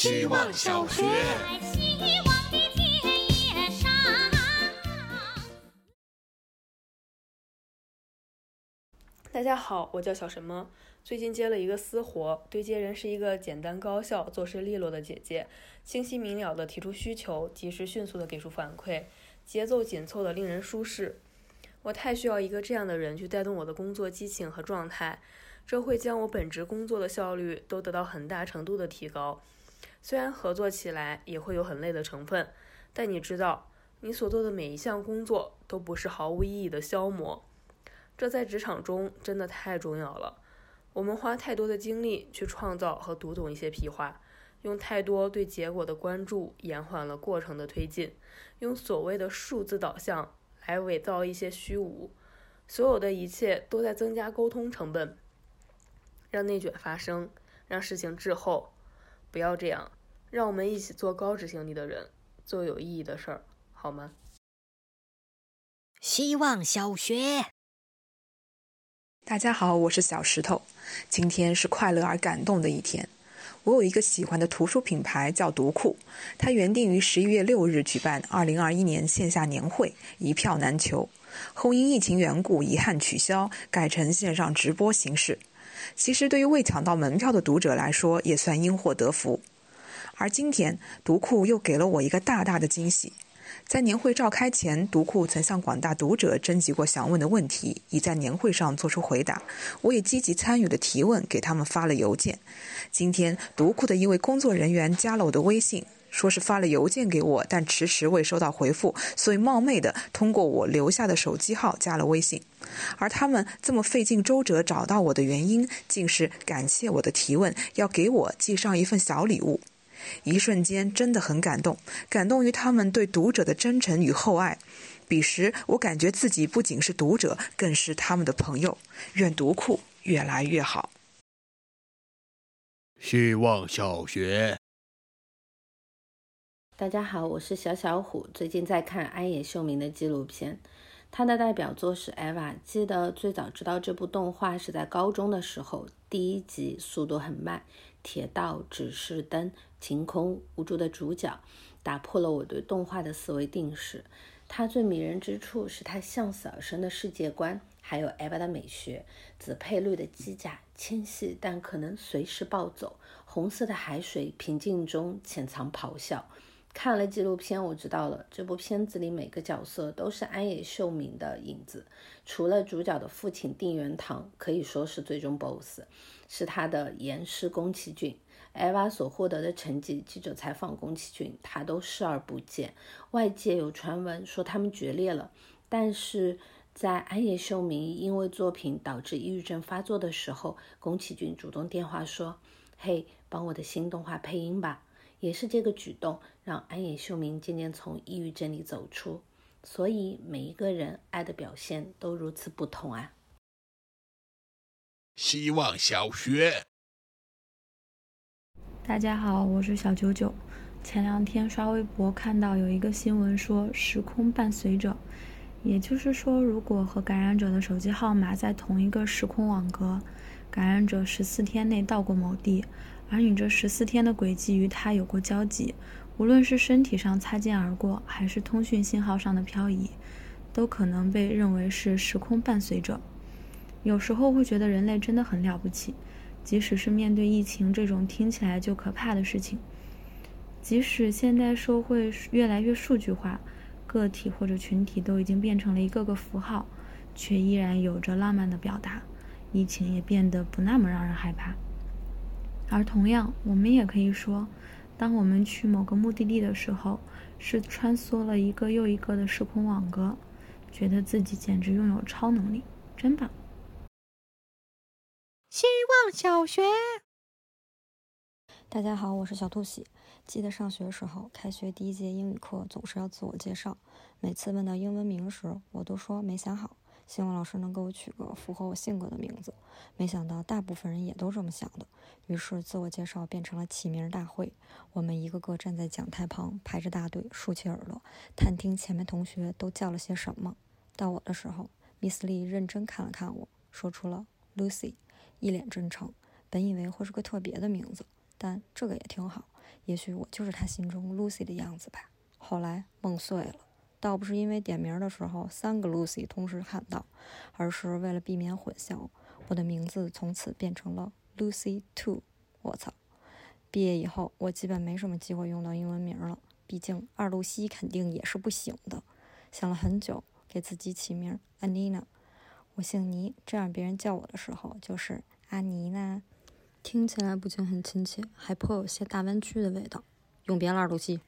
希望小学。大家好，我叫小什么。最近接了一个私活，对接人是一个简单高效、做事利落的姐姐，清晰明了的提出需求，及时迅速的给出反馈，节奏紧凑的令人舒适。我太需要一个这样的人去带动我的工作激情和状态，这会将我本职工作的效率都得到很大程度的提高。虽然合作起来也会有很累的成分，但你知道，你所做的每一项工作都不是毫无意义的消磨。这在职场中真的太重要了。我们花太多的精力去创造和读懂一些屁话，用太多对结果的关注延缓了过程的推进，用所谓的数字导向来伪造一些虚无。所有的一切都在增加沟通成本，让内卷发生，让事情滞后。不要这样，让我们一起做高执行力的人，做有意义的事儿，好吗？希望小学。大家好，我是小石头。今天是快乐而感动的一天。我有一个喜欢的图书品牌叫读库，它原定于十一月六日举办二零二一年线下年会，一票难求，后因疫情缘故遗憾取消，改成线上直播形式。其实对于未抢到门票的读者来说，也算因祸得福。而今天，读库又给了我一个大大的惊喜。在年会召开前，读库曾向广大读者征集过想问的问题，已在年会上做出回答。我也积极参与了提问，给他们发了邮件。今天，读库的一位工作人员加了我的微信，说是发了邮件给我，但迟迟未收到回复，所以冒昧的通过我留下的手机号加了微信。而他们这么费尽周折找到我的原因，竟是感谢我的提问，要给我寄上一份小礼物。一瞬间真的很感动，感动于他们对读者的真诚与厚爱。彼时，我感觉自己不仅是读者，更是他们的朋友。愿读库越来越好。希望小学。大家好，我是小小虎，最近在看安野秀明的纪录片，他的代表作是《Eva》。记得最早知道这部动画是在高中的时候，第一集速度很慢。铁道、指示灯、晴空、无助的主角，打破了我对动画的思维定式。它最迷人之处是它向死而生的世界观，还有 Eva 的美学：紫配绿的机甲纤细，但可能随时暴走；红色的海水平静中潜藏咆哮。看了纪录片，我知道了这部片子里每个角色都是安野秀明的影子，除了主角的父亲定元堂，可以说是最终 BOSS，是他的严师宫崎骏。艾娃所获得的成绩，记者采访宫崎骏，他都视而不见。外界有传闻说他们决裂了，但是在安野秀明因为作品导致抑郁症发作的时候，宫崎骏主动电话说：“嘿，帮我的新动画配音吧。”也是这个举动，让安野秀明渐渐从抑郁症里走出。所以每一个人爱的表现都如此不同啊！希望小学，大家好，我是小九九。前两天刷微博看到有一个新闻说，时空伴随者，也就是说，如果和感染者的手机号码在同一个时空网格，感染者十四天内到过某地。而你这十四天的轨迹与他有过交集，无论是身体上擦肩而过，还是通讯信号上的漂移，都可能被认为是时空伴随者。有时候会觉得人类真的很了不起，即使是面对疫情这种听起来就可怕的事情，即使现代社会越来越数据化，个体或者群体都已经变成了一个个符号，却依然有着浪漫的表达，疫情也变得不那么让人害怕。而同样，我们也可以说，当我们去某个目的地的时候，是穿梭了一个又一个的时空网格，觉得自己简直拥有超能力，真棒！希望小学，大家好，我是小兔喜。记得上学时候，开学第一节英语课总是要自我介绍，每次问到英文名时，我都说没想好。希望老师能给我取个符合我性格的名字，没想到大部分人也都这么想的，于是自我介绍变成了起名大会。我们一个个站在讲台旁排着大队，竖起耳朵，探听前面同学都叫了些什么。到我的时候，Miss Lee 认真看了看我，说出了 Lucy，一脸真诚。本以为会是个特别的名字，但这个也挺好，也许我就是他心中 Lucy 的样子吧。后来梦碎了，倒不是因为点名的时候三个 Lucy 同时喊到，而是为了避免混淆，我的名字从此变成了 Lucy Two。我操！毕业以后，我基本没什么机会用到英文名了，毕竟二露西肯定也是不行的。想了很久，给自己起名 Anina。我姓倪，这样别人叫我的时候就是阿妮娜，听起来不仅很亲切，还颇有些大湾区的味道。永别了，二露西。